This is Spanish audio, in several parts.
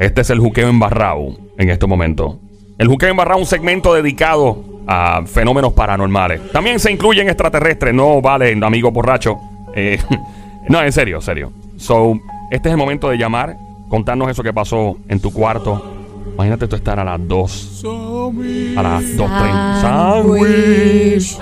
Este es el juqueo embarrado en este momento. El juqueo embarrado es un segmento dedicado a fenómenos paranormales. También se incluyen extraterrestres, no vale, amigo borracho. Eh, no, en serio, serio. So, este es el momento de llamar, contarnos eso que pasó en tu cuarto. Imagínate tú estar a las 2. A las 2.30. Sándwich.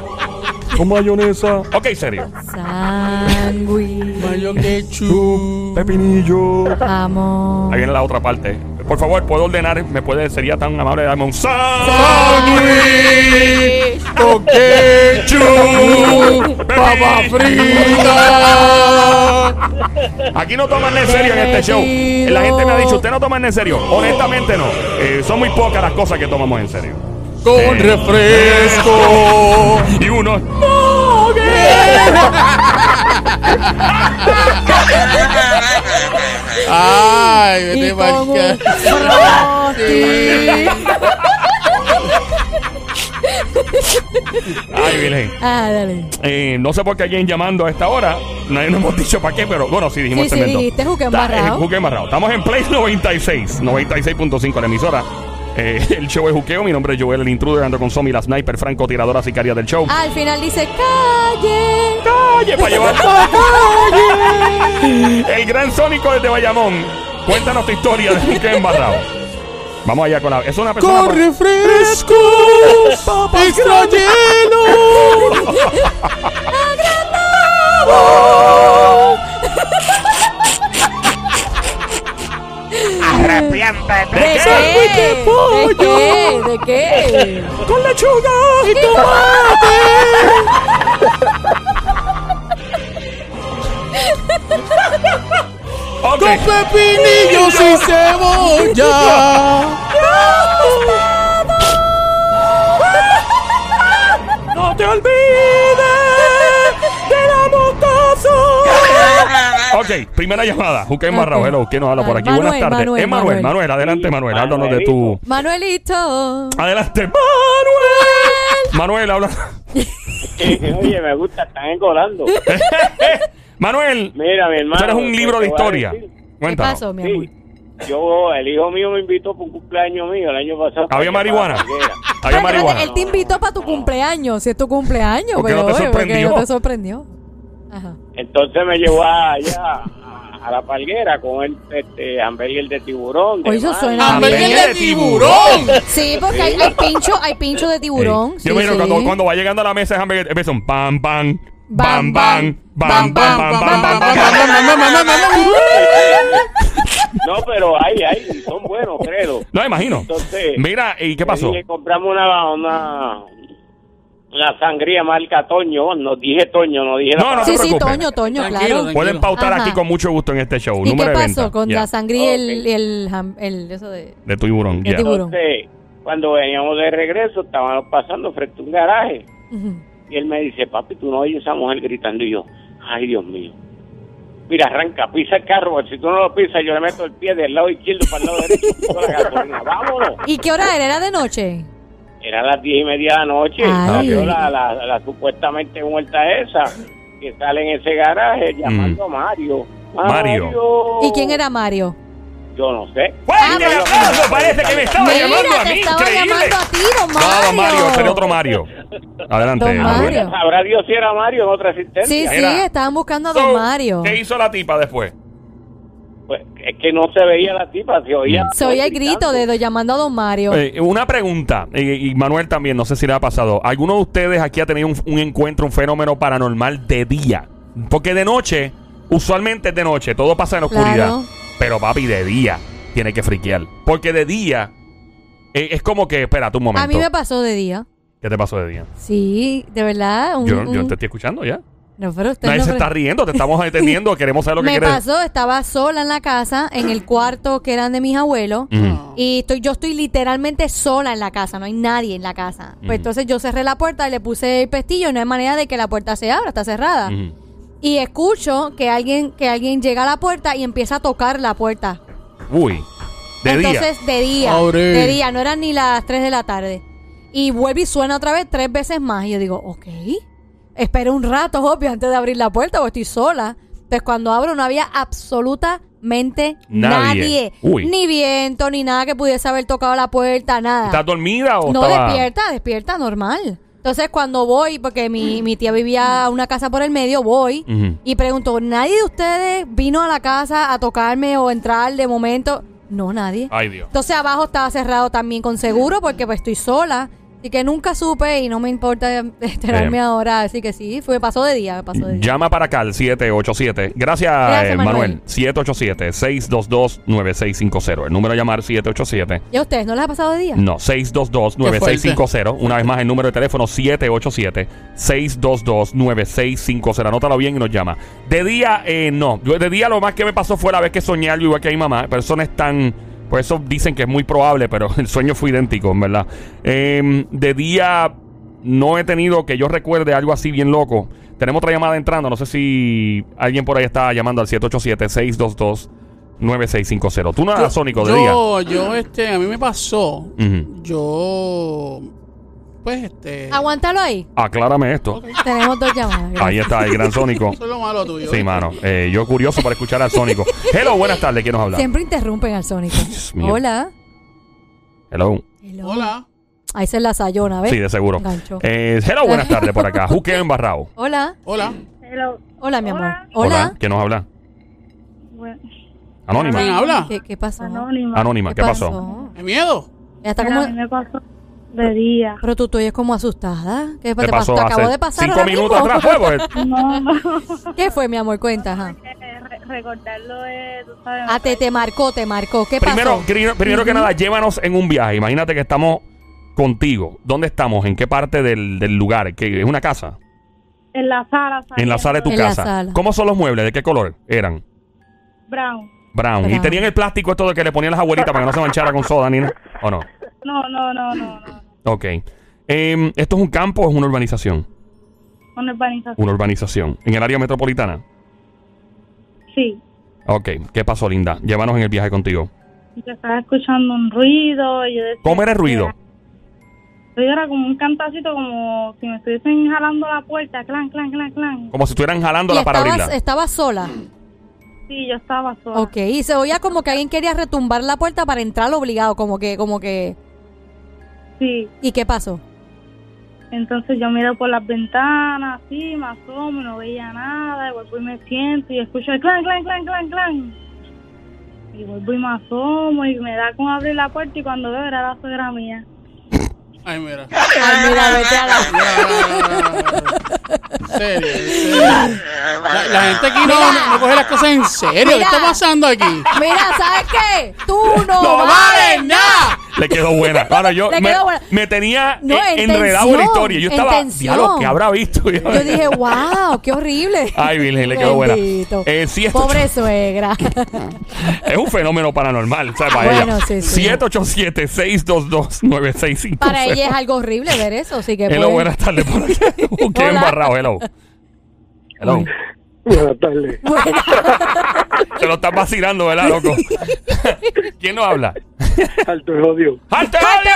Con mayonesa. Ok, serio. Sándwich. Mayo ketchup. Pepinillo. Jamón. Ahí viene la otra parte. Por favor, ¿puedo ordenar? ¿Me puede, sería tan amable de darme un sándwich? Sándwich. Con ketchup. Papa frita. Aquí no toman en serio en este show. La gente me ha dicho, ¿usted no toma en serio? Honestamente no. Eh, son muy pocas las cosas que tomamos en serio. Con refresco. Y uno... Ay, Y vete con un marca. frosty. Ay, Virgen. Ah, dale. Eh, no sé por qué alguien llamando a esta hora. Nadie nos hemos dicho para qué, pero bueno, sí dijimos Sí, sí, dijiste juque eh, juque embarrado. Estamos en Play 96, 96.5 la emisora. Eh, el show es Juqueo. Mi nombre es Joel, el intruder, ando con Somi, la sniper, francotiradora sicaria del show. Al final dice calle. ¡Calle para llevar! el gran sónico desde Bayamón. Cuéntanos tu historia de Juqueo embarrado. Vamos allá con la. Es una persona. Con refresco. Extra hielo. ¿De qué? sándwich de ¿De pollo. qué? ¿De qué? Con lechuga y tomate. Ok. Con pepinillos y cebolla. No te olvides Ok, primera llamada. Juqueo embarrado. Ok. Hello, ¿quién nos habla por aquí? Manuel, Buenas tardes. Manuel, es Manuel. Manuel. Adelante, Manuel. Háblanos de tu. Manuelito. Adelante, Manuel. Manuel, habla. Oye, me gusta, están engolando. Manuel, Mira, mi hermano. tú eres un libro de historia. decir, ¿Qué Cuéntanos. pasó, mi amor? Sí, yo, el hijo mío me invitó por un cumpleaños mío el año pasado. ¿Había para marihuana? Había marihuana. Él te invitó para tu cumpleaños, si es tu cumpleaños. ¿Por qué pero, no te oye, ¿por qué sorprendió? Ajá. Entonces me llevó allá a, a la palguera con el este, hamburger de tiburón. de Oye, eso suena Hamburger de tiburón. Sí, porque hay, hay pincho, hay pincho de tiburón. Ey, sí, Yo me imagino sí. cuando, cuando va llegando a la mesa de hamburguesas, empieza un pam, pam, Bam, bam, bam, bam, bam, bam, bam, bam, bam, bam. No, pero hay, hay, son buenos, creo. No, imagino. Entonces, Mira, ¿y qué pasó? compramos una, una, una sangría marca Toño. No dije Toño, no dije No, la no te Sí, sí, preocupes. Toño, Toño, Tranquilo, claro. tranquilo. Pueden pautar Ajá. aquí con mucho gusto en este show. ¿Y qué Número de pasó venta. con Ya. la sangría y el, Ok. el, jam- el- eso de... De tiburón. El ya. tiburón. Entonces, cuando veníamos de regreso, estábamos pasando frente a un garaje. Ujú. Y él me dice, papi, tú no oyes a esa mujer gritando. Y yo, ay, Dios mío. Mira, arranca, pisa el carro, si tú no lo pisas, yo le meto el pie del lado izquierdo para el lado derecho. la gasolina. Vámonos. ¿Y qué hora era? ¿Era de noche? Era las diez y media de la noche. Ay. Salió la, la, la supuestamente muerta esa, que sale en ese garaje llamando a Mario. Mario. ¿Y quién era Mario? Yo no sé. ¡Fuerte Ah, aplauso! Parece que me estaba Mira, llamando a te mí. estaba Increíble. llamando a ti, don Mario. No, Mario, sería otro Mario. Adelante. Don Mario. Sabrá Dios si era Mario en otra asistencia. Sí, sí, Mira. estaban buscando a So, don Mario. ¿Qué hizo la tipa después? Pues, es que no se veía la tipa, se oía. Se oía el grito de llamando a don Mario. Eh, una pregunta, eh, y Manuel también, no sé si le ha pasado. ¿Alguno de ustedes aquí ha tenido un, un encuentro, un fenómeno paranormal de día? Porque de noche, usualmente es de noche, todo pasa en la Claro. oscuridad. Pero papi, de día tiene que friquear. Porque de día eh, es como que, espérate un momento. a mí me pasó de día. ¿Qué te pasó de día? Sí, de verdad. un- Yo, yo un- te estoy escuchando ya. No, pero usted Nadie no se está riendo, te estamos entendiendo, queremos saber lo que Me quieres. pasó, estaba sola en la casa, en el cuarto que eran de mis abuelos. Y estoy, yo estoy literalmente sola en la casa, no hay nadie en la casa. Pues entonces yo cerré la puerta y le puse el pestillo y no hay manera de que la puerta se abra, está cerrada. Y escucho que alguien, que alguien llega a la puerta y empieza a tocar la puerta. Uy, de día. Entonces, de día. Abre. De día, no eran ni las 3 de la tarde. Y vuelve y suena otra vez tres veces más. Y yo digo, ok. Espero un rato, obvio, antes de abrir la puerta, porque estoy sola. Entonces cuando abro no había absolutamente Nadie. nadie. Uy. Ni viento, ni nada que pudiese haber tocado la puerta, nada. ¿Estás dormida o No, estaba- despierta, despierta, normal. Entonces, cuando voy, porque mi, mi tía vivía una casa por el medio, voy y pregunto, ¿nadie de ustedes vino a la casa a tocarme o entrar de momento? No, nadie. Ay, Dios. Entonces, abajo estaba cerrado también con seguro porque pues estoy sola. Así que nunca supe y no me importa enterarme Eh. ahora. Así que sí, fue, pasó de día, pasó de día. Llama para acá al 787. Gracias, Gracias, eh, Manuel. Manuel. 787-622-9650. El número a llamar 787. ¿Y a ustedes no les ha pasado de día? No, 622-9650. Una vez más, el número de teléfono 787-622-9650. Anótalo bien y nos llama. De día, eh, no. De día lo más que me pasó fue la vez que soñé algo igual que a mi mamá. Es tan... Pues eso dicen que es muy probable, pero el sueño fue idéntico, en verdad. Eh, de día no he tenido que yo recuerde algo así bien loco. Tenemos otra llamada entrando. No sé si alguien por ahí está llamando al 787-622-9650. Tú eras sónico de día. Yo, yo, este, a mí me pasó. Yo, pues, este. Aguántalo ahí. Aclárame esto. Tenemos dos llamadas. gracias. Ahí está el gran Sónico. Eso es lo malo tuyo. Sí, mano. Eh, yo curioso para escuchar al Sónico. Hello, buenas tardes. ¿Quién nos habla? Siempre interrumpen al Sónico. mío. Hola. Hello. Hello. Hola. Ahí se la sayona, ¿ves? Sí, de seguro. Eh, hello, buenas tardes por acá. Juqueo embarrado. Hola. Hola. Hello. Hola, mi amor. Hola. Hola. ¿Quién nos habla? Bueno, Anónima. ¿Quién habla? ¿Qué, qué pasó? anónima. Anónima. ¿Qué pasó? ¿Qué miedo? Ella está Mira, como... a mí me pasó de día. Pero tú, tú oyes como asustada. ¿Qué ¿Qué te pasó Te acabo hace de pasar cinco minutos atrás? Fue, pues. No, no. ¿Qué fue, mi amor? Cuenta, ajá. Eh, re- recordarlo es, tú sabes. Ah, te, te marcó, te marcó. ¿Qué Primero, pasó? primero, primero que nada, llévanos en un viaje. Imagínate que estamos contigo. ¿Dónde estamos? ¿En qué parte del, del lugar? ¿Qué, ¿Es una casa? En la sala. En la sala de tu En casa. ¿Cómo son los muebles? ¿De qué color eran? Brown. Brown. ¿Y tenían el plástico esto de que le ponían las abuelitas para que no se manchara con soda, ni nada? ¿O no? No, no, no, no, no. Ok. Em, ¿Esto es un campo o es una urbanización? Una urbanización. Una urbanización. ¿En el área metropolitana? Sí. Ok. ¿Qué pasó, linda? Llévanos en el viaje contigo. Yo estaba escuchando un ruido. Y yo decía ¿Cómo era el ruido? El ruido era como un cantacito, como si me estuviesen jalando la puerta. Clan, clan, clan, clan. Como si estuvieran jalando la para estabas, abrirla. estabas sola. Sí, yo estaba sola. Ok. Y se oía como que alguien quería retumbar la puerta para entrar obligado. Como que, como que... Sí. ¿Y qué pasó? Entonces yo miro por las ventanas, así, me asomo, no veía nada, y vuelvo y me siento y escucho el clan, clan, clan, clan, clan. Y vuelvo y me asomo y me da con abrir la puerta y cuando veo era la suegra mía. Ay, mira. Ay, mira, vete a la... En serio, en serio. La, la gente aquí no, no, no coge las cosas en serio. ¿Qué Mira. está pasando aquí? Mira, ¿sabes qué? Tú no, ¡No vales vale nada! Le quedó buena. Ahora yo me, buena. me tenía No, eh, en enredado en la historia. Yo estaba, diablo, ¿qué habrá visto? Yo dije, wow, qué horrible. Ay, Virgen, le quedó buena. Eh, Pobre suegra. Es un fenómeno paranormal, ¿sabes? Para Bueno, ella. sí, sí. 787-622-9650. Para ella es algo horrible ver eso, así que Hello, pues- buenas tardes por aquí. Qué embarrado, hello. Hello. Buenas tardes. Te lo estás vacilando, ¿verdad, loco? ¿Quién nos habla? Alto de odio. ¡Arte Odio!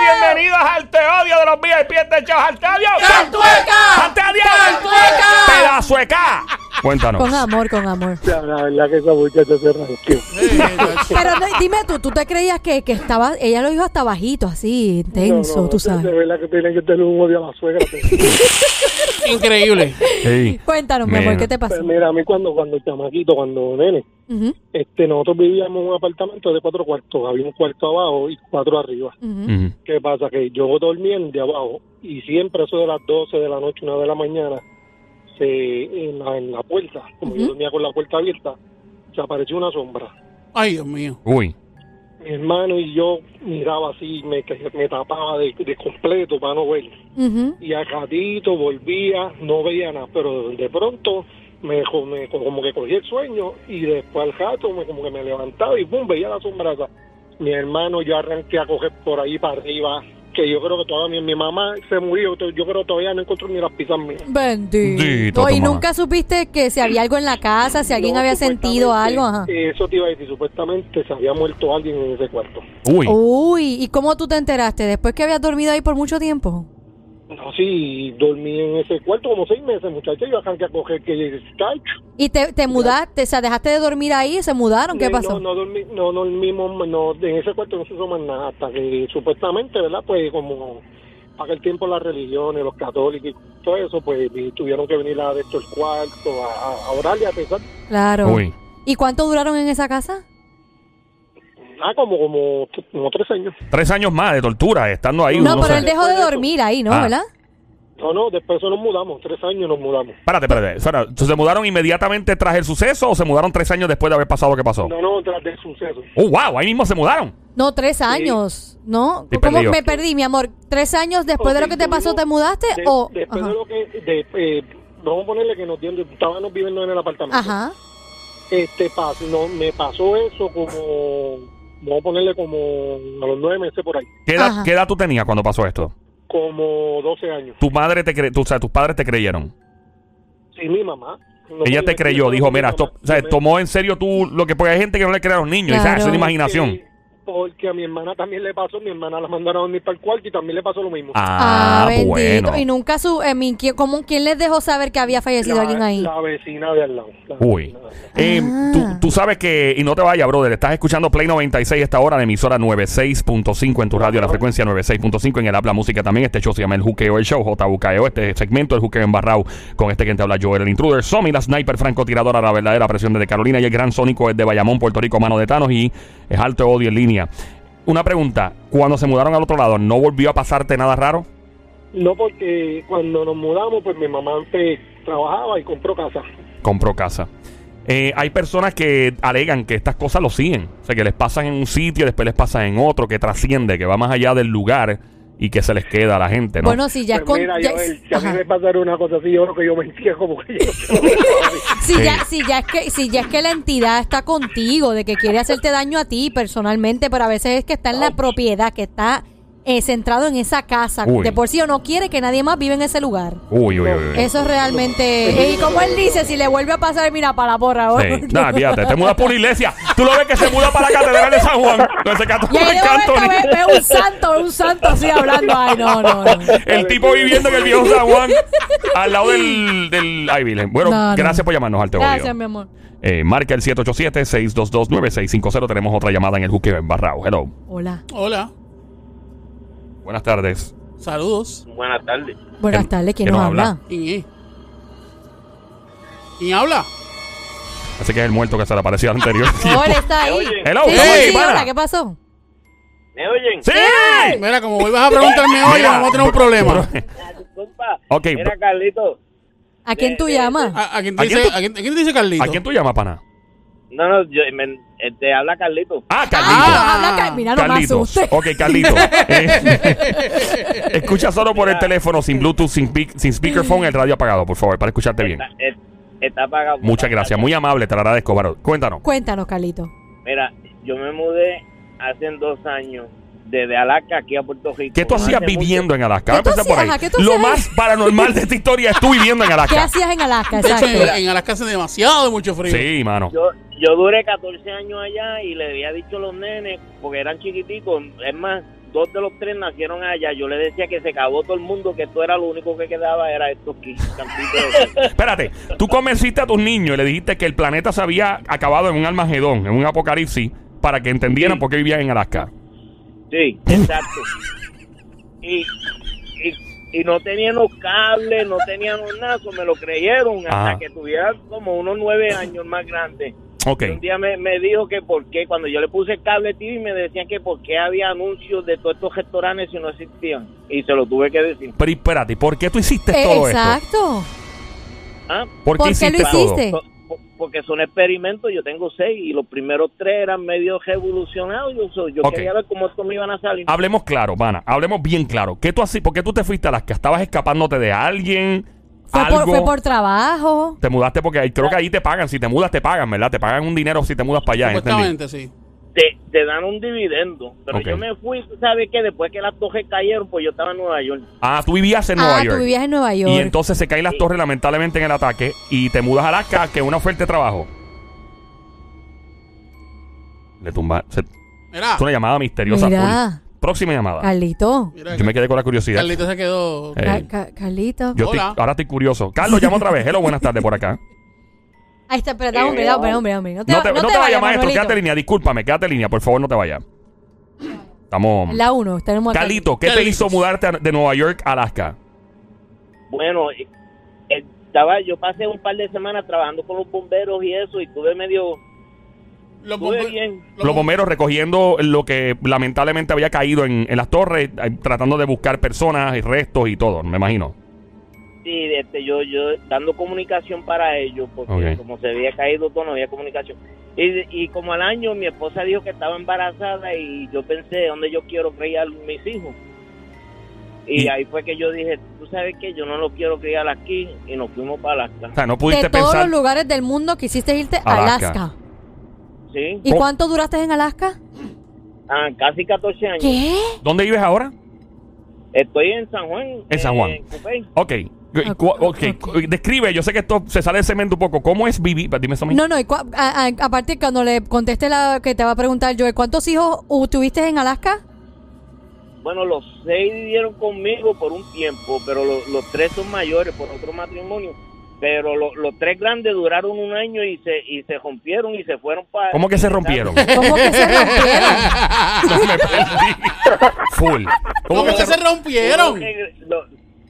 Bienvenidos a Arte Odio de los VIP de Chao ¡Arte Odio! ¡Cantueca! ¡Arte Odio! ¡Cantueca! ¡Pedazo de K! Cuéntanos. Con amor, con amor. La, la verdad que esa muchacha se tacho. Pero no, dime tú, ¿tú te creías que, que estaba, ella lo dijo hasta bajito, así, intenso, No, no, tú sabes? De verdad que tienen que tener un odio a la suegra. Increíble. Cuéntanos, mi Mira. amor, ¿qué te pasó? Pues mira, a mí cuando, cuando chamaquito, cuando nene, Ujú, este, nosotros vivíamos en un apartamento de cuatro cuartos. Había un cuarto abajo y cuatro arriba. ujú. Ujú. ¿Qué pasa? Que yo dormía en de abajo y siempre eso de las 12 de la noche, una de la mañana, se, en, la, en la puerta, como yo Ujú. dormía con la puerta abierta, se apareció una sombra. Ay, Dios mío. Uy. Mi hermano y yo miraba así, me, me tapaba de, de completo para no ver. Y al ratito volvía, no veía nada, pero de pronto me, me co- como que cogí el sueño y después al rato me, como que me levantaba y pum, veía la sombra. Mi hermano yo arranqué a coger por ahí para arriba, que yo creo que todavía mi, mi mamá se murió, yo creo que todavía no encontró ni las pizzas mías. Bendito. Y nunca supiste que si había algo en la casa, si alguien No, había sentido algo, ajá. Eso te iba a decir, supuestamente se había muerto alguien en ese cuarto. Uy. Uy, ¿y cómo tú te enteraste? ¿Después que habías dormido ahí por mucho tiempo? No, sí, dormí en ese cuarto como seis meses, muchachos. Yo arranqué a coger que chacho. ¿Y te, te mudaste? O sea, dejaste de dormir ahí y se mudaron. ¿Qué pasó? No, no, dormí, no dormimos, no, en ese cuarto no se usó más nada, hasta que supuestamente, ¿verdad? Pues como para el tiempo las religiones, los católicos y todo eso, pues tuvieron que venir a esto el cuarto, a, a, a orar y a pensar. Claro. Uy. ¿Y cuánto duraron en esa casa? Ah, como, como, como tres años. Tres años más de tortura estando ahí. No, uno pero él dejó de dormir ahí, ¿no? Ah. ¿Verdad? No, no, después de eso nos mudamos, tres años nos mudamos. Espérate, espérate. espera. ¿Se mudaron inmediatamente tras el suceso o se mudaron tres años después de haber pasado lo que pasó? No, no, tras del suceso. Oh, wow, ahí mismo se mudaron. No, tres años, ¿no? Estoy ¿Cómo perdido. me perdí, mi amor? ¿Tres años después de lo que te pasó te mudaste De- o...? Después Ajá. de lo que, de, eh, vamos a ponerle que nos dieron, estábamos viviendo en el apartamento. Ajá. Este, pas, no, me pasó eso como, vamos a ponerle como a los nueve meses por ahí, ¿Qué edad, Ajá. qué edad tú tenías cuando pasó esto? como 12 años. Tu madre te cre tu, o sea, tus padres te creyeron. Sí, mi mamá. No Ella te creyó, dijo, mi mira, mamá, esto, o sea, yo me- tomó en serio tú lo que, porque hay gente que no le cree a los niños, y Claro. esa es imaginación. Porque a mi hermana también le pasó, mi hermana la mandaron a dormir para el cuarto y también le pasó lo mismo. Ah, bendito. bueno. Y nunca su... eh, mi- ¿quién- ¿cómo, ¿Quién les dejó saber que había fallecido la, alguien ahí? la vecina de al lado. la Uy. vecina de al lado. Eh, Ah. tú, tú sabes que, y no te vayas, brother, estás escuchando Play 96 esta hora de emisora 96.5 en tu radio, la frecuencia 96.5 en el Habla Música también. Este show se llama El Juqueo, el show, JUKEO, este segmento, El Juqueo embarrado, con este que te habla Joel, el intruder, Somi, la sniper francotiradora, la verdadera presión desde Carolina y el gran sónico es de Bayamón, Puerto Rico, mano de Thanos y es alto odio en línea. Una pregunta, cuando se mudaron al otro lado, ¿no volvió a pasarte nada raro? No, porque cuando nos mudamos, pues mi mamá antes trabajaba y compró casa. compró casa. Eh, hay personas que alegan que estas cosas lo siguen. O sea, que les pasan en un sitio, después les pasan en otro, que trasciende, que va más allá del lugar y que se les queda a la gente, ¿no? Bueno, si ya es Pues con... mira, ya- Joel, si a mí me pasara una cosa así, yo creo que yo me entierro porque yo Si Sí. ya, si ya es que, si ya es que la entidad está contigo, de que quiere hacerte daño a ti personalmente, pero a veces es que está en la propiedad, que está eh, centrado en esa casa, Uy. de por sí o no quiere que nadie más vive en ese lugar. Uy, uy, uy. uy. Eso es realmente. Y como él dice, si le vuelve a pasar, mira, para la porra. Sí. Nada, fíjate, te mudas por una iglesia. Tú lo ves que se muda para la catedral de San Juan. No, Anthony. ve, ve un santo, un santo así hablando. Ay, no, no, no. El tipo viviendo en el viejo San Juan, al lado del. del ay, Virgen. Bueno, No, no. gracias por llamarnos al Gracias, mi amor. Eh, marca el 787-622-9650. Tenemos otra llamada en el juqueo en Barrao. Hello. Hola. Hola, Buenas tardes. saludos. Buenas tardes. Buenas ¿Quién- tardes, ¿quién quién nos habla? habla? ¿Quién habla? Así que es el muerto que se le apareció al anterior. Hola, está ahí. Hello, Sí, sí, hola, ¿qué pasó? ¿Me oyen? ¡Sí! Mira, como vuelvas a preguntarme hoy, vamos a tener un problema. disculpa. Ok, Mira, Carlito. ¿A quién tú Eh, eh, llamas? ¿A, a quién te ¿A quién dice, tú- a quién- a quién te dice Carlito? ¿A quién tú llamas, pana? No, no, yo, me, eh, te habla Carlito. Ah, Carlito. Ah. Habla, Car- mira, no me Carlitos. asustes. Ok, Carlito. Eh, escucha solo por el teléfono, sin Bluetooth, sin, pic- sin speakerphone, el radio apagado, por favor, para escucharte bien. Está, eh, está apagado. Muchas gracias. Muy amable, te lo agradezco, Baro. Cuéntanos. Cuéntanos, Carlito. Mira, yo me mudé hace dos años desde Alaska aquí a Puerto Rico. ¿Qué tú No hacías hace viviendo en Alaska? ¿Qué tú Vamos a empezar por hacías? ahí. Ajá, ¿qué tú Lo hacías? más paranormal de esta historia es tú viviendo en ¿Qué Alaska. hacías en Alaska? De hecho, Exacto. en, en Alaska hace demasiado mucho frío. Sí, mano. Yo, yo duré 14 años allá y le había dicho a los nenes, porque eran chiquiticos, es más, dos de los tres nacieron allá. Yo le decía que se acabó todo el mundo, que esto era lo único que quedaba, era estos de- Espérate, tú convenciste a tus niños y le dijiste que el planeta se había acabado en un Armagedón, en un apocalipsis, para que entendieran Sí. por qué vivían en Alaska. Sí, exacto. Y, y, y no tenían los cables, no tenían nada, eso me lo creyeron hasta Ajá. que tuvieran como unos nueve años más grandes. Ok. Un día me, me dijo que por qué, cuando yo le puse el cable TV, me decían que por qué había anuncios de todos estos restaurantes si no existían. Y se lo tuve que decir. Pero espérate, ¿por qué tú hiciste Eh, todo esto? Exacto. ¿Ah? ¿Por qué ¿Por qué hiciste lo todo? hiciste? Porque son experimentos, yo tengo seis y los primeros tres eran medio revolucionados. Yo, yo quería ver cómo estos me iban a salir. Hablemos claro, pana. Hablemos bien claro. ¿Qué tú así? ¿Por qué tú te fuiste a Alaska? ¿Estabas escapándote de alguien? Fue por, ¿Algo? fue por trabajo. Te mudaste porque ahí- creo que ahí te pagan. Si te mudas, te pagan, ¿verdad? Te pagan un dinero si te mudas para allá. ¿entendí? Supuestamente, sí. te, te dan un dividendo. Pero Ok. yo me fui, tú sabes que después que las torres cayeron, pues yo estaba en Nueva York. Ah, tú vivías en Nueva ah, York. tú vivías en Nueva York. Y entonces se caen las torres lamentablemente en el ataque y te mudas a Alaska, que es una oferta de trabajo. Le tumba. se- Mira, es una llamada misteriosa. Mira. Próxima llamada. Carlito. Mira, Yo me quedé con la curiosidad. Carlito se quedó. Eh. Ca- ca- Carlito. Yo estoy- Hola. ahora estoy curioso. Carlos, llama otra vez. Hello, buenas tardes por acá. Ahí está, pero da, hombre, da, hombre, hombre, hombre. No te, No te, no te vayas, maestro. Manuelito. Quédate en línea. Discúlpame, quédate en línea. Por favor, no te vayas. Estamos. La 1, tenemos. Carlito, ¿qué te Carlitos. hizo mudarte a- de Nueva York a Alaska? Bueno, eh, estaba, yo pasé un par de semanas trabajando con los bomberos y eso, y tuve medio, Los tuve bombe- bien. Los bomberos recogiendo lo que lamentablemente había caído en, en las torres, eh, tratando de buscar personas y restos y todo, me imagino. Sí, este, yo, yo dando comunicación para ellos, porque como se había caído todo, no había comunicación. Y, y como al año mi esposa dijo que estaba embarazada y yo pensé, ¿dónde yo quiero criar mis hijos? Y, Y- ahí fue que yo dije, tú sabes que yo no lo quiero criar aquí y nos fuimos para Alaska. O sea, no De todos los lugares del mundo quisiste irte a Alaska. Alaska. ¿Sí? ¿Y cuánto duraste en Alaska? Ah, casi 14 años. ¿Qué? ¿Dónde vives ahora? Estoy en San Juan. En San Juan. en Cupey. Ok. Y cu- ok. Describe, yo sé que esto se sale de cemento un poco. ¿Cómo es vivir? Dime eso a mí. No, no, y cua- a- a- aparte cuando le conteste la que te va a preguntar Joel, ¿cuántos hijos uh, tuviste en Alaska? Bueno, los seis vivieron conmigo por un tiempo, pero lo- los tres son mayores por otro matrimonio. Pero lo- los tres grandes duraron un año y se y se rompieron y se fueron para... ¿Cómo que se rompieron? ¿Cómo que se rompieron? no me perdí. Full. ¿Cómo que se rompieron?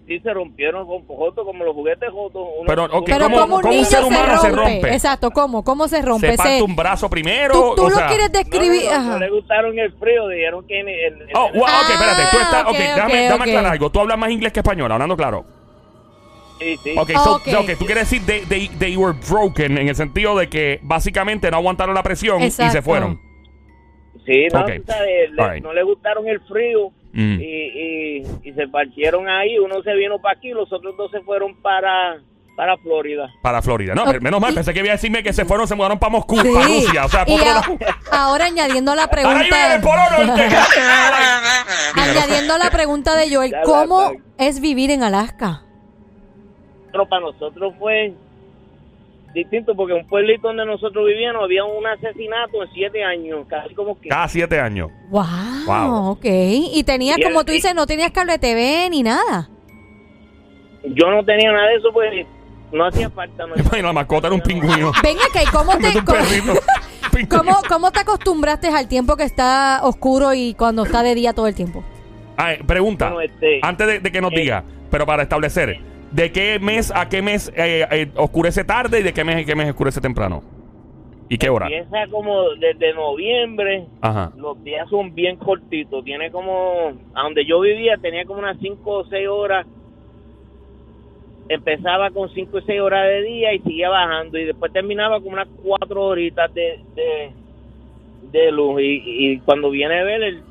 Sí, se rompieron con jotos, como los juguetes jotos. Uno- Pero, Pero ¿cómo- ¿cómo un cómo un ser se humano rompe? se rompe? Exacto, ¿cómo? ¿Cómo se rompe? ¿Se parte un brazo primero? ¿Tú, tú o lo sea- quieres No, describir? no, no, Ajá. no le gustaron el frío, dijeron que... En, en- en- Oh, wow, ok, espérate. Tú Ah, estás. Ok, ok, déjame, ok, déjame ok. aclarar algo. Tú hablas más inglés que español, hablando claro. Sí, sí. Ok, so, Ok. ok, tú quieres decir they, they, they were broken en el sentido de que básicamente no aguantaron la presión y se Exacto. fueron. Sí, no, Ok. tú sabes, le- Alright. no le gustaron el frío Mm. y, y, y se partieron ahí. Uno se vino para aquí, los otros dos se fueron para, para Florida. Para Florida. No, menos mal, pensé que iba a decirme que se fueron, se mudaron para Moscú, Sí. para Rusia. O sea, por a- ahora añadiendo la viene pregunta, Polo Norte. añadiendo la pregunta de Joel, ¿cómo es vivir en Alaska? Pero para nosotros fue distinto porque un pueblito donde nosotros vivíamos había un asesinato en siete años, casi como que... Cada siete años. Wow, Wow. ok. Y tenías, Y como el- tú dices, no tenías cable TV ni nada. Yo no tenía nada de eso, pues no hacía falta. No la mascota era un pingüino. Venga, que ¿cómo te, cómo, cómo te acostumbraste al tiempo que está oscuro y cuando está de día todo el tiempo? Eh, pregunta. Bueno, este, Antes de, de que nos eh, diga, pero para establecer, ¿de qué mes a qué mes eh, eh, oscurece tarde y de qué mes a qué mes oscurece temprano? ¿Y qué hora? Empieza como desde noviembre, Ajá. los días son bien cortitos. Tiene como, a donde yo vivía tenía como unas 5 o 6 horas. Empezaba con 5 o 6 horas de día y seguía bajando. Y después terminaba con unas 4 horitas de, de, de luz. Y, y cuando viene a ver, el,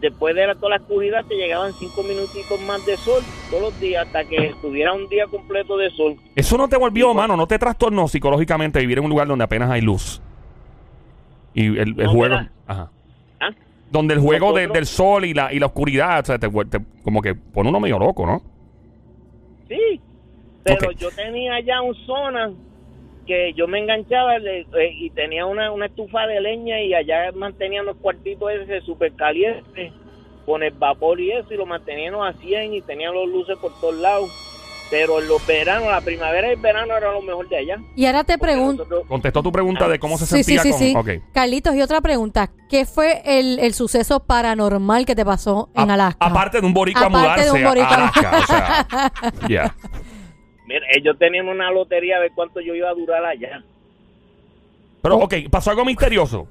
después de la, toda la oscuridad, te llegaban 5 minutitos más de sol todos los días hasta que estuviera un día completo de sol. Eso no te volvió, mano, no te trastornó psicológicamente vivir en un lugar donde apenas hay luz. Y el, el No, juego. Ajá. ¿Ah? Donde el juego de- del sol y la, y la oscuridad, o sea, te, te- como que pone uno medio loco, ¿no? Sí, pero yo tenía ya un zona que yo me enganchaba le- eh, y tenía una, una estufa de leña y allá mantenían los cuartitos ese súper calientes con el vapor y eso y lo manteníamos a 100 y tenían los luces por todos lados. Pero en los veranos, la primavera y el verano era lo mejor de allá. Y ahora te pregunto... nosotros- Contestó tu pregunta de cómo se Sí, sí, sentía sí, con. sí. Ok. Carlitos, y otra pregunta. ¿Qué fue el, el suceso paranormal que te pasó en A- Alaska? Aparte de un boricua Aparte mudarse de un a- boricua. a Alaska. O sea, yeah. Mira, ellos tenían una lotería de cuánto yo iba a durar allá. Pero, ok, pasó algo misterioso.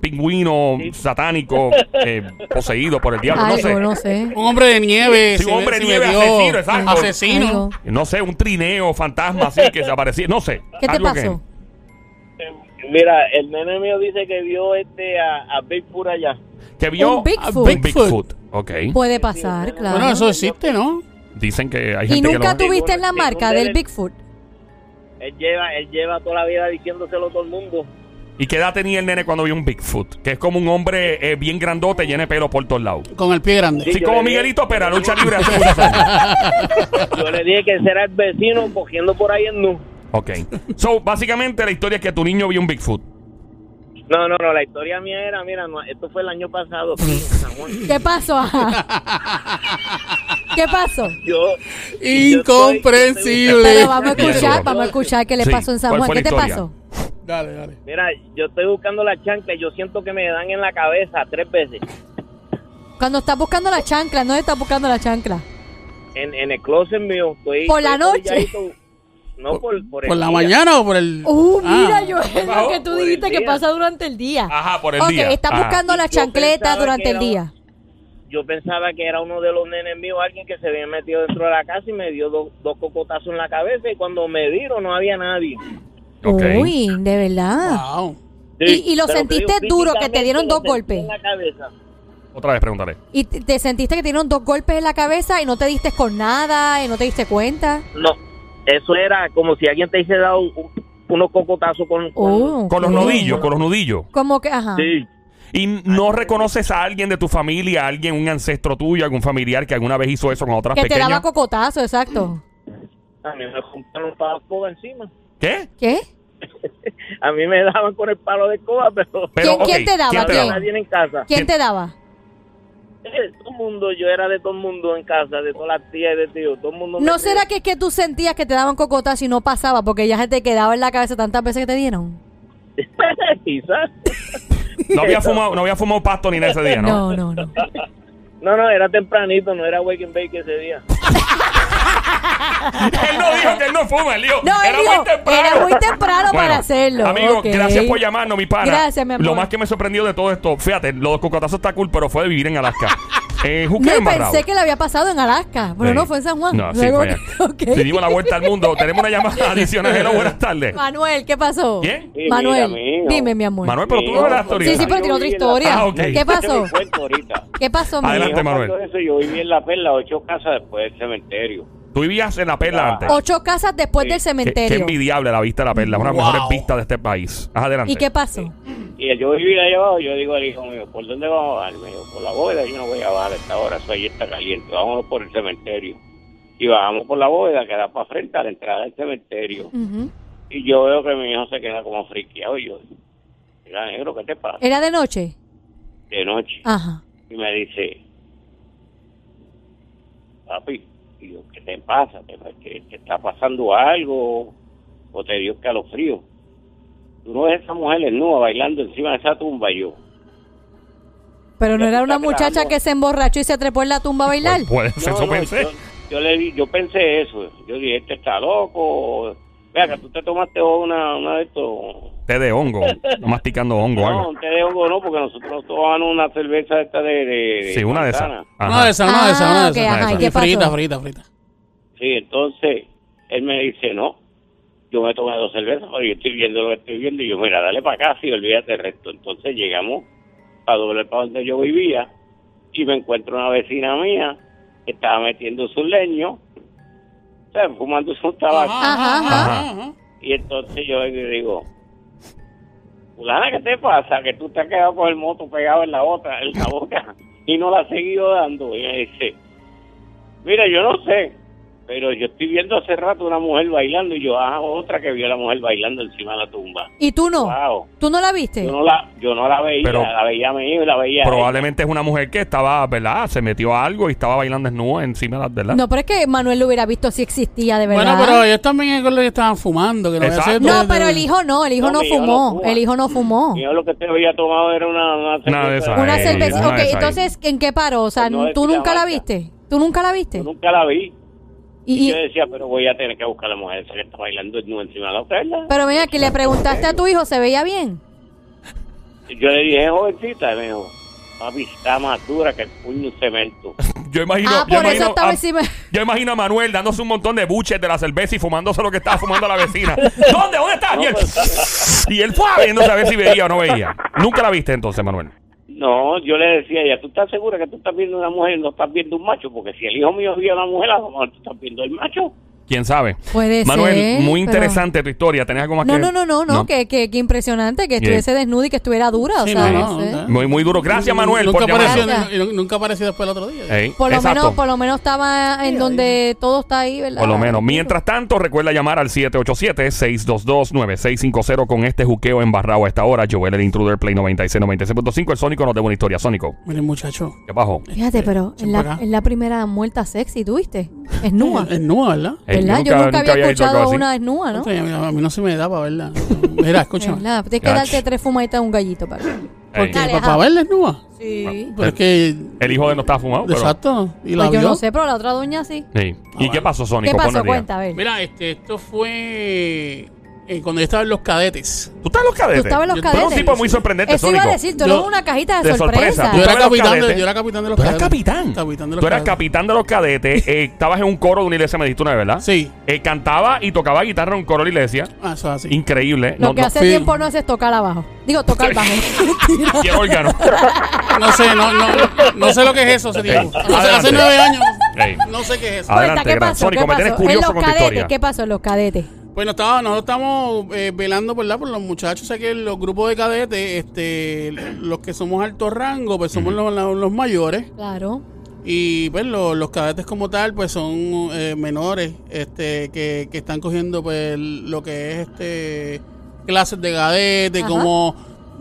Pingüino, Sí. satánico, eh, poseído por el diablo, no sé. no sé. Un hombre de nieve. Sí, un hombre de nieve, asesino, exacto. Asesino. No sé, un trineo, fantasma así que se aparecía, no sé. ¿Qué te que- pasó? Eh, Mira, el nene mío dice que vio este a, a Bigfoot allá. Que, vio Un Bigfoot. Bigfoot. Bigfoot. Ok. Puede pasar, claro. Bueno, eso existe, ¿no? Dicen que hay ¿Y gente que nunca lo... tuviste Según- la marca del él- Bigfoot? Él lleva, él lleva toda la vida diciéndoselo a todo el mundo. ¿Y qué edad tenía el nene cuando vio un Bigfoot? Que es como un hombre eh, bien grandote, lleno de pelo por todos lados. Con el pie grande. Sí, como Miguelito, pero lucha libre hace muchos años. Yo le dije que ese era el vecino cogiendo por ahí en nu. Ok. So, básicamente la historia es que tu niño vio un Bigfoot. No, no, no, la historia mía era, mira, no, esto fue el año pasado aquí en San Juan. ¿Qué pasó? ¿Qué pasó? Yo, Incomprensible. Pero vamos a escuchar, vamos a escuchar qué le Sí, pasó en San ¿cuál Juan. ¿Qué te pasó? Dale, dale. mira, yo estoy buscando la chancla y yo siento que me dan en la cabeza tres veces. Cuando estás buscando la chancla, no estás buscando la chancla. En, en el closet mío. Estoy, ¿Por la noche? No, por, por, el ¿Por la día. mañana o por el.? Uh, mira, Ah. yo es lo que tú dijiste que pasa durante el día. Ajá, por el ok, día. estás Ajá. buscando la chancleta durante el era día. Yo pensaba que era uno de los nenes míos, alguien que se había metido dentro de la casa y me dio do- dos cocotazos en la cabeza y cuando me dieron no había nadie. Uy, de verdad. Wow. ¿Y- y lo sentiste digo, duro, que te dieron dos golpes? En la cabeza. Otra vez, pregúntale. ¿Y te te sentiste que te dieron dos golpes en la cabeza y no te diste con nada y no te diste cuenta? No, eso era como si alguien te hubiese dado un- unos cocotazos con... con- Oh, Con los nudillos, con los nudillos. Como que, ajá. Sí. ¿Y no reconoces a alguien de tu familia, alguien, un ancestro tuyo, algún familiar que alguna vez hizo eso con otras Que te pequeñas? daba cocotazo, exacto. A mí me juntaron un palo de escoba encima. ¿Qué? ¿Qué? A mí me daban con el palo de escoba, pero... Pero, ¿Quién- quién ok, te daba? ¿quién te ¿Quién? daba? Nadie en casa. ¿Quién te daba? Eh, todo el mundo, yo era de todo el mundo en casa, de todas las tías y de tíos, todo el mundo. me ¿No será que es que tú sentías que te daban cocotazo y no pasaba porque ya se te quedaba en la cabeza tantas veces que te dieron? Quizás. No había fumado, no había fumado pasto ni nada ese día, ¿no? No, no, no. No, no, era tempranito, no era wake and bake ese día. él no dijo que él no fuma, él dijo, No, él era dijo, muy temprano. era muy temprano Bueno, para hacerlo. Amigo, gracias por llamarnos, mi pana. Gracias, mi amor. Lo más que me sorprendió de todo esto, fíjate, lo de cocotazos está cool, pero fue de vivir en Alaska. Eh, No, pensé que le había pasado en Alaska, pero Sí. no fue en San Juan. No, sí, Luego- fue allá. Ok. Le dimos la vuelta al mundo. Tenemos una llamada adicional. Hello, buenas tardes. Manuel, ¿qué pasó? ¿Quién? Sí, Manuel, mira, dime, mi amor. Manuel, pero tú no la historia. Sí, sí, pero tiene otra historia. Ah. ¿Qué pasó? ¿Qué pasó, mi Adelante, Manuel. Eso, yo viví en La Perla, ocho casas después del cementerio. Tú vivías en la perla Ah. antes. Ocho casas después Sí. del Qué, qué cementerio. envidiable la vista de la perla. Una de las Wow. mejores vistas de este país. Adelante. ¿Y qué pasó? Y yo vivía allá abajo, yo digo al hijo mío, ¿por dónde vamos a bajar? Me dijo, por la bóveda, yo no voy a bajar a esta hora, eso ahí está caliente, vámonos por el cementerio. Y bajamos por la bóveda, que da para frente a la entrada del cementerio. Y yo veo que mi hijo se queda como friqueado y yo, mira negro, ¿qué te pasa? ¿Era de noche? De noche. Ajá. Y me dice, papi, y yo, ¿qué te pasa? ¿Te, te, te está pasando algo? ¿O te dio escalofrío? Tú no ves a esa mujer desnuda bailando encima de esa tumba y yo. Pero no era una muchacha grabando. que se emborrachó y se trepó en la tumba a bailar. Pues, ser, No, eso no, pensé. Yo, yo le di, yo pensé eso. Yo dije, este está loco. Vea que tú te tomaste una, una de estos. Té de hongo. masticando hongo No, algo. un té de hongo no, porque nosotros tomamos una cerveza esta de. de, Sí, una de esas. Una de esas, una de esas, una Ah, de ok, esas. frita, frita, frita. Sí, entonces él me dice, no, yo me tomé dos cervezas, pero yo estoy viendo lo que estoy viendo. Y yo, mira, dale para acá y olvídate del resto. Entonces llegamos a doble para donde yo vivía y me encuentro una vecina mía que estaba metiendo su leño, o sea, fumando su tabaco. Ajá, ajá. ajá. Y entonces yo le digo, fulana, ¿qué te pasa? Que tú te has quedado con el moto pegado en la otra, en la boca, y no la has seguido dando. Y me dice, mira, yo no sé, pero yo estoy viendo hace rato una mujer bailando y yo, ah, otra que vio a la mujer bailando encima de la tumba. ¿Y tú no? Wow. ¿Tú no la viste? Yo no la, yo no la veía, Pero- la veía a mí y la veía a ella. Probablemente es una mujer que estaba, ¿verdad? Se metió a algo y estaba bailando desnuda encima de la, ¿verdad? No, pero es que Manuel lo hubiera visto si existía de verdad. Bueno, pero ellos también con lo que estaban fumando. Que no Exacto. No, pero el hijo no, el hijo No, no mi hijo no fumó. El hijo no fumó. Yo lo que te había tomado era una, una Una de cerveza. esas. Una cerveza. una Ok, entonces, ¿en qué paró? O sea, Pues no ¿tú nunca la viste? ¿Tú nunca la viste? Yo nunca la vi. Y, Y yo decía, pero voy a tener que buscar a la mujer esa que está bailando desnuda encima de la perla. pero mira, que le preguntaste a tu hijo, ¿se veía bien? Yo le dije, jovencita, y me dijo, papi, está más dura que el puño de cemento. Yo imagino, ah, yo por eso imagino estaba a- encima. Yo imagino a Manuel dándose un montón de buches de la cerveza y fumándose lo que estaba fumando la vecina. ¿Dónde? ¿Dónde está? No, y él, pues- y él fue viéndose a ver si veía o no veía. Nunca la viste entonces, Manuel. No, yo le decía, ya tú estás segura que tú estás viendo una mujer y no estás viendo un macho, porque si el hijo mío vio a una mujer, a lo mejor tú estás viendo el macho. ¿Quién sabe? Puede Manuel, ser, muy pero- interesante tu historia. ¿Tenés algo más No, que no, no, no, no, que, que, que impresionante que estuviese desnuda y que estuviera dura. Sí, o sea, no, no no, sé. no. Muy, muy duro. Gracias, Manuel, nunca por apareció, nunca apareció después el otro día. Por lo, exacto. menos, por lo menos estaba en donde todo está ahí, ¿verdad? Por lo menos. Mientras tanto, recuerda llamar al 787-622-9650 con este juqueo embarrado a esta hora. Joel, el intruder, Play 96, 96.5. El Sónico nos debe una historia. Sónico, Miren, muchacho. ¿qué pasó? Fíjate, pero Sí, es por la, acá. es la primera muerta sexy, ¿tuviste? Es nua. Es nua, ¿verdad? ¿Verdad? Yo nunca, había escuchado así. una desnuda, ¿no? A mí, a mí no se me da para verla. Mira, escúchame. ¿Verdad? Tienes que darte tres fumaditas a un gallito para. ¿Por qué? ¿Para, verla es nua? Sí. Pero es que... El hijo de no estaba fumado. pero- Exacto. ¿Y la Pues yo vio? no sé, pero la otra doña sí. Sí. ¿Y Ah, qué pasó, Sónico? ¿Qué pasó? Cuenta, a ver. Mira, este, esto fue eh, cuando yo estaba en los cadetes. ¿Tú estás en los cadetes? Tú estabas en los Yo- Tú eres un cadetes. tipo muy sorprendente, Eso iba Sónico. a decir, tú Yo- eres una cajita de, de sorpresa. sorpresa. Yo era, estabas en los capitán de, cadetes. yo era capitán de los ¿Tú eras cadetes. capitán? Capitán de los Tú eras cadetes. capitán de los cadetes. eh, estabas en un coro de una iglesia medicina, ¿verdad? Sí. Eh, cantaba y tocaba guitarra en un coro de la iglesia. Ah, eso es así. Increíble. Lo No, que no, hace fui- tiempo no haces tocar abajo. Digo, tocar bajo. ¿Qué órgano? No sé, no, no, no sé lo que es eso hace tiempo. No sé, adelante. hace nueve años. Ey. No sé qué es eso. Adelante, Cuenta, ¿qué gran- pasó? Sónico, ¿Qué me tienes pasó? curioso en los con tu cadetes, historia. ¿qué pasó en los cadetes? Bueno, estaba, nosotros estamos eh, velando ¿verdad? por los muchachos, sé que los grupos de cadetes, este, los que somos alto rango, pues somos los, los- los mayores. Claro. Y pues lo- los cadetes como tal, pues son eh, menores, este, que, que están cogiendo pues lo que es este clases de cadete, Ajá. como,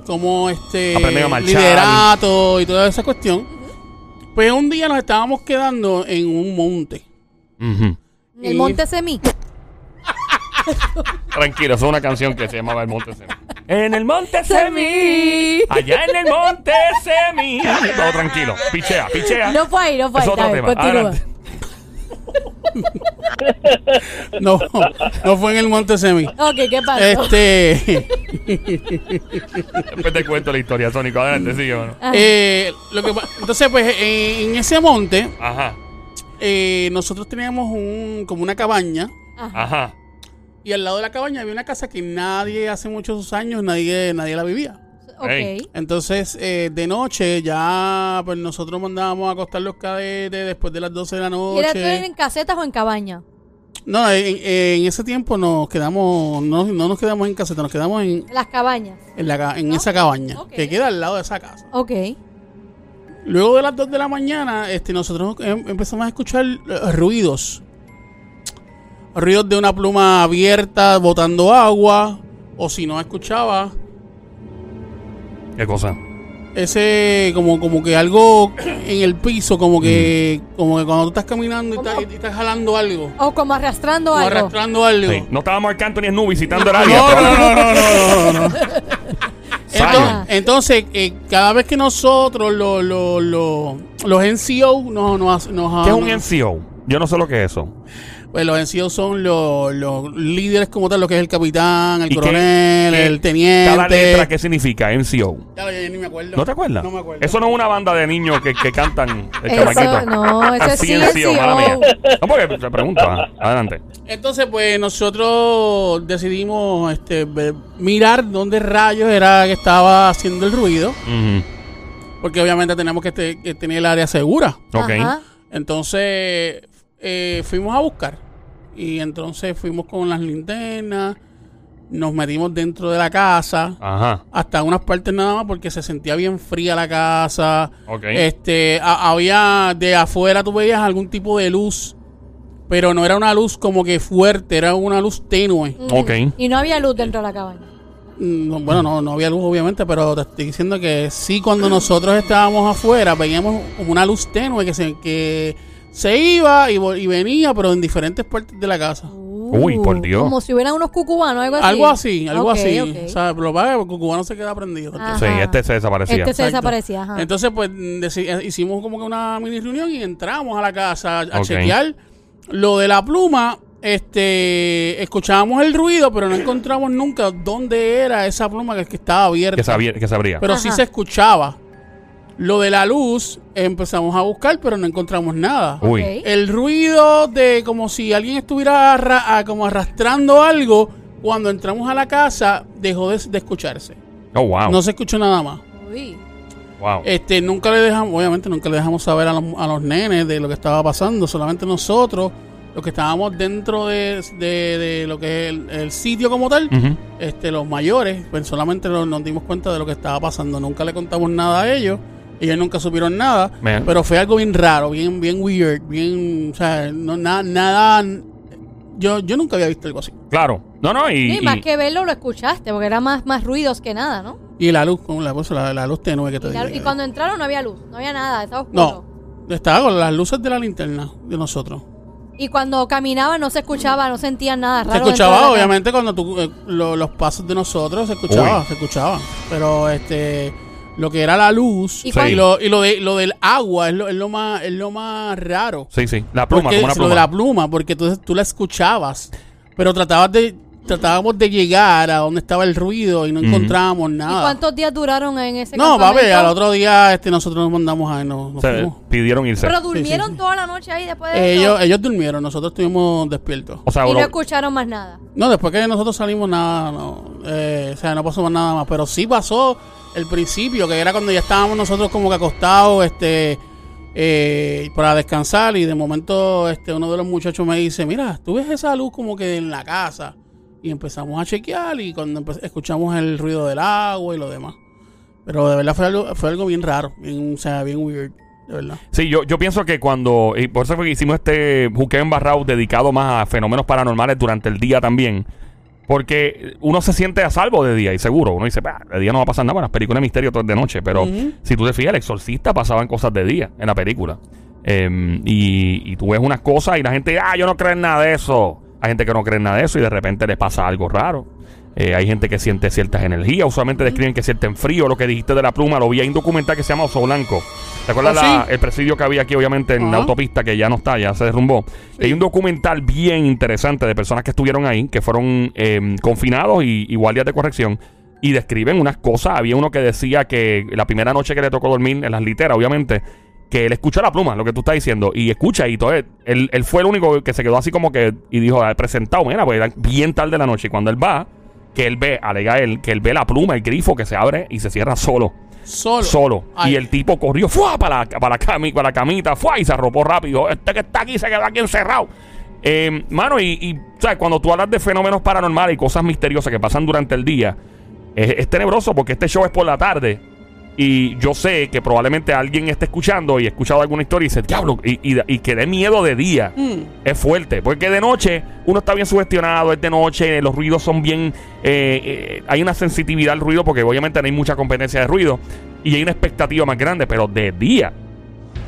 como este liderato y toda esa cuestión. Pues un día nos estábamos quedando en un monte. El Y- Monte Semí. Tranquilo, es una canción que se llamaba El Monte Semi. En el Monte Semi. Allá en el Monte Semi. Todo tranquilo. Pichea, pichea. No fue ahí, no fue es ahí. otro Dale, tema. continúa. No, no fue en el monte Semi. Ok, ¿qué pasó? Este, Después te cuento la historia, Sónico. Adelante, mano. Ah, eh, lo que, pa- entonces pues en ese monte Ajá, eh, nosotros teníamos un como una cabaña ajá. ajá. Y al lado de la cabaña había una casa que nadie hace muchos años nadie nadie la vivía. Ok. Ey. Entonces eh, de noche ya pues nosotros mandábamos a acostar los cadetes después de las 12 de la ¿Y era tú noche. en casetas o en cabaña? No, en, en ese tiempo nos quedamos no, no nos quedamos en caseta, nos quedamos en, Las cabañas. en, la, en esa cabaña que queda al lado de esa casa. Ok. Luego de las 2 de la mañana, este, nosotros em- empezamos a escuchar eh, ruidos. Ruidos de una pluma abierta botando agua. O si no escuchaba, ¿Qué cosa? ese como, como que algo en el piso, como que, como que cuando tú estás caminando y estás, y estás jalando algo. O como arrastrando algo. arrastrando algo. Sí. No estaba Marc Anthony Snoop visitando el No, área. no, pero- no, no, no, no, no. Entonces, entonces, eh, cada vez que nosotros, lo- lo- lo- los NCO, nos, nos, nos ¿Qué es un NCO? Yo no sé lo que es eso. Pues los NCO son los, los líderes como tal, lo que es el capitán, el ¿Y qué- coronel, qué- el teniente. Cada letra, ¿qué significa? NCO. Ya, ya ni me acuerdo. ¿No te acuerdas? No me acuerdo. Eso no es una banda de niños que, que cantan el Eso, chamaquito. no, eso es Así CNCO. mala mía. No, porque te pregunto. ah, Adelante. Entonces, pues nosotros decidimos este, mirar dónde rayos era que estaba haciendo el ruido, porque obviamente tenemos que, te- que tener el área segura. Ok. Ajá. Entonces, eh, fuimos a buscar. Y entonces fuimos con las linternas, nos metimos dentro de la casa. Ajá. hasta unas partes nada más porque se sentía bien fría la casa. Este, a- había de afuera tú veías algún tipo de luz, pero no era una luz como que fuerte, era una luz tenue. Y no había luz dentro de la cabaña. Mm, no, bueno, no, no había luz obviamente, pero te estoy diciendo que sí cuando nosotros estábamos afuera veíamos como una luz tenue que se que se iba y, vol- y venía, pero en diferentes partes de la casa. Uy, por Dios. Como si hubieran unos cucubanos, algo así. Algo así, algo Ok, así. ok. O sea, pero lo que pasa es que el cubano se queda prendido. Ajá. Sí, este se desaparecía. Este se Exacto. desaparecía. Ajá. Entonces, pues, deci- eh, hicimos como que una mini reunión y entramos a la casa a, a Ok. chequear lo de la pluma. Este, escuchábamos el ruido, pero no encontramos nunca dónde era esa pluma que, que estaba abierta. Que, sabía, que sabría. Pero sí Ajá. se escuchaba. Lo de la luz, empezamos a buscar, pero no encontramos nada. Uy. Ok. El ruido de como si alguien estuviera arra- a- como arrastrando algo, cuando entramos a la casa, dejó de, de escucharse. Oh, wow. No se escuchó nada más. Uy. wow. Este, nunca le dejamos, obviamente nunca le dejamos saber a los, a los nenes de lo que estaba pasando, solamente nosotros los que estábamos dentro de, de- de lo que es el, el sitio como tal, Ujú. este, los mayores, pues solamente nos, nos dimos cuenta de lo que estaba pasando. Nunca le contamos nada a ellos. Ellos nunca supieron nada. Pero fue algo bien raro, bien, bien weird, bien, o sea, no, nada, nada. Yo, yo nunca había visto algo así. Claro. No, no, y. Sí, más que verlo lo escuchaste, porque era más, más ruidos que nada, ¿no? Y la luz, con la, pues, la, la luz tenue que te Y, la- y cuando entraron no había luz, no había nada, estaba oscuro. No, estaba con las luces de la linterna de nosotros. Y cuando caminaban no se escuchaba, no sentían nada raro. Se escuchaba, obviamente, cuando tú, eh, lo- los pasos de nosotros se escuchaba, Uy. se escuchaba. Pero este, lo que era la luz Y y, lo, y lo, de, lo del agua es lo, es lo más, es lo más raro. Sí, sí. La pluma, Porque como una es lo pluma. de la pluma, porque tú, tú la escuchabas, pero tratabas de, tratábamos de llegar a donde estaba el ruido y no encontrábamos ¿Y nada. cuántos días duraron en ese No, papi, campamento? al otro día este, nosotros nos mandamos a nos, nos Se fuimos. pidieron irse. Pero durmieron sí, sí. toda la noche ahí después de eso. Ellos, ellos durmieron, nosotros estuvimos despiertos. o sea, y no escucharon más nada. No, después que nosotros salimos, nada, no, eh, o sea, no pasó más nada más. Pero sí pasó el principio, que era cuando ya estábamos nosotros como que acostados, este, eh, para descansar. Y de momento, este, uno de los muchachos me dice, mira, tú ves esa luz como que en la casa. Y empezamos a chequear y cuando escuchamos el ruido del agua y lo demás. Pero de verdad fue algo, fue algo bien raro, bien, o sea, bien weird. Sí, yo, yo pienso que cuando. Y por eso fue que hicimos este Juqueo Embarrado dedicado más a fenómenos paranormales durante el día también. Porque uno se siente a salvo de día y seguro. Uno dice, "Bah, de día no va a pasar nada. Bueno, las películas de misterio todo es de noche. Pero si tú te fijas, el exorcista pasaban cosas de día en la película. Em, y, y tú ves unas cosas y la gente, ah, yo no creo en nada de eso. Hay gente que no cree en nada de eso y de repente le pasa algo raro. Eh, hay gente que siente ciertas energías. Usualmente describen que sienten frío. Lo que dijiste de la pluma, lo vi en un documental que se llama Oso Blanco. ¿Te acuerdas ¿Oh, la- sí? el presidio que había aquí, obviamente, en la autopista, que ya no está, ya se derrumbó? Hay un documental bien interesante de personas que estuvieron ahí, que fueron eh, confinados y, y guardias de corrección. Y describen unas cosas. Había uno que decía que la primera noche que le tocó dormir en las literas, obviamente, que él escuchó la pluma, lo que tú estás diciendo, y escucha, y todo. Él, él fue el único que se quedó así como que, y dijo, "Ah, presentado, mira, pues era bien tarde de la noche. Y cuando él va, que él ve, alega él, que él ve la pluma, el grifo que se abre y se cierra solo Solo. solo. Ay. Y el tipo corrió ¡fua! Para, la, para, la cami- para la camita ¡fua! y se arropó rápido. Este que está aquí se quedó aquí encerrado. Eh, mano, y, y, ¿sabes? cuando tú hablas de fenómenos paranormales y cosas misteriosas que pasan durante el día, es, es tenebroso porque este show es por la tarde. Y yo sé que probablemente alguien esté escuchando y ha escuchado alguna historia y dice, diablo, y, y, y que dé miedo de día. Mm. Es fuerte, porque de noche uno está bien sugestionado, es de noche, los ruidos son bien... eh, eh, hay una sensitividad al ruido porque obviamente no hay mucha competencia de ruido y hay una expectativa más grande, pero de día,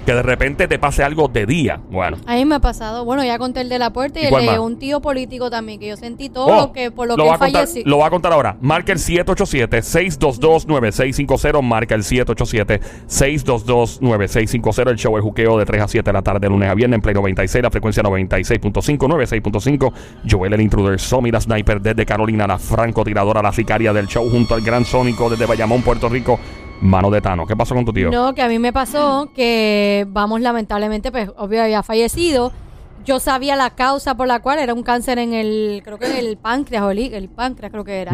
que de repente te pase algo de día, bueno. A mí me ha pasado. Bueno, ya conté el de la puerta y, ¿Y el de más? un tío político también, que yo sentí todo Oh, lo que por lo, que falleció. Lo va a contar ahora. Marca el 787-622-9650. Marca el 787-622-9650. El show El Juqueo de 3 a 7 de la tarde, de lunes a viernes, en Play 96, la frecuencia 96.5, 96.5. Joel el Intruder, Somi la Sniper desde Carolina, la francotiradora, la sicaria del show, junto al Gran Sónico desde Bayamón, Puerto Rico. Mano de Tano. ¿Qué pasó con tu tío? No, que a mí me pasó que, vamos, lamentablemente, pues obvio había fallecido. Yo sabía la causa por la cual era un cáncer en el, creo que en el páncreas o el, el páncreas creo que era.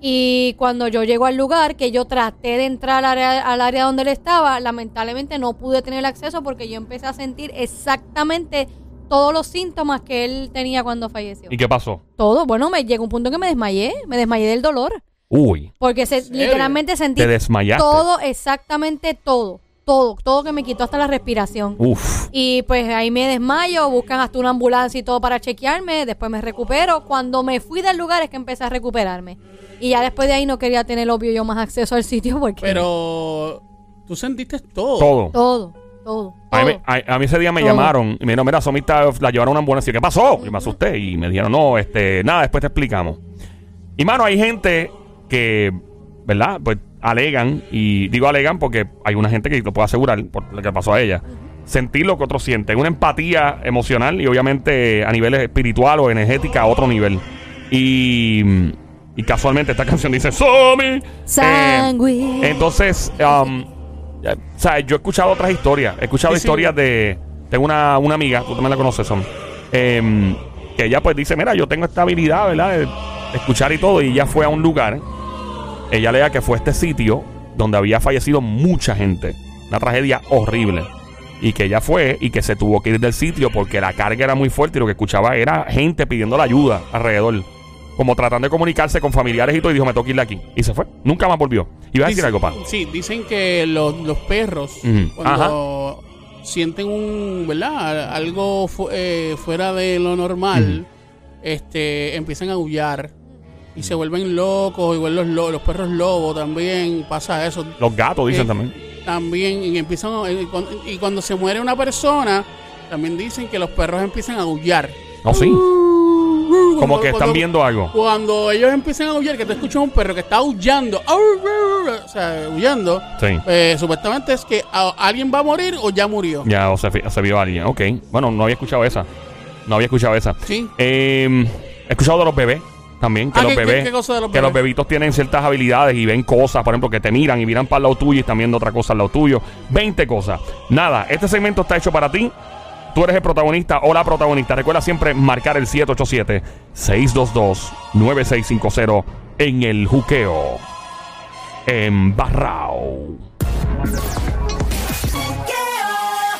Y cuando yo llego al lugar, que yo traté de entrar al área, al área donde él estaba, lamentablemente no pude tener acceso porque yo empecé a sentir exactamente todos los síntomas que él tenía cuando falleció. ¿Y qué pasó? Todo, bueno, me llegó un punto en que me desmayé, me desmayé del dolor, Uy, porque se, literalmente sentí te desmayaste. todo, exactamente todo, todo, todo que me quitó hasta la respiración. Uf. Y pues ahí me desmayo, buscan hasta una ambulancia y todo para chequearme, después me recupero. Cuando me fui del lugar es que empecé a recuperarme. Y ya después de ahí no quería tener obvio yo más acceso al sitio porque Pero tú sentiste todo. Todo. todo, todo, A mí, todo. a- a mí ese día me Todo. llamaron y me dijeron, mira, Somita la llevaron a una ambulancia. ¿Qué pasó? Y me asusté y me dijeron, no, este, nada, después te explicamos. Y mano, hay gente que, ¿verdad? Pues alegan, y digo alegan porque hay una gente que lo puede asegurar por lo que pasó a ella. Sentir lo que otros sienten, una empatía emocional y obviamente a nivel espiritual o energética a otro nivel. Y, y casualmente esta canción dice, Somi. Eh, entonces, um, o sea, yo he escuchado otras historias. He escuchado Sí, sí. historias de. Tengo una, una amiga, tú también la conoces, Son. em, que ella pues dice: Mira, yo tengo esta habilidad, ¿verdad? De escuchar y todo. Y ella fue a un lugar. Ella lea que fue este sitio donde había fallecido mucha gente. Una tragedia horrible. y que ella fue y que se tuvo que ir del sitio porque la carga era muy fuerte y lo que escuchaba era gente pidiendo la ayuda alrededor. Como tratando de comunicarse con familiares y todo, y dijo, me que ir de aquí. Y se fue. Nunca más volvió. A decir algo, pa. Sí, dicen que los, los perros, Ujú. cuando sienten un, ¿verdad? Algo fu- eh, fuera de lo normal, este, empiezan a aullar y se vuelven locos. Igual los, lo- los perros lobos también pasa eso. Los gatos dicen Eh, también. También, y empiezan a- y cuando, y cuando se muere una persona, también dicen que los perros empiezan a aullar. ¿Oh, sí? Como Cuando- que están viendo algo. Cuando ellos empiezan a aullar, que tú escuchas un perro que está aullando, o sea, aullando, Sí. eh, supuestamente es que a- alguien va a morir o ya murió. Ya, o se, fi- se vio alguien. Ok. Bueno, no había escuchado esa. No había escuchado esa. Sí. Eh, he escuchado de los bebés también. Que Ah, los ¿qué- qué- bebés. qué cosa de los que los bebitos tienen ciertas habilidades y ven cosas, por ejemplo, que te miran y miran para el lado tuyo y están viendo otra cosa al lado tuyo. 20 cosas. Nada, este segmento está hecho para ti. Tú eres el protagonista o la protagonista. Recuerda siempre marcar el 787-622-9650 en el juqueo. En Barrao.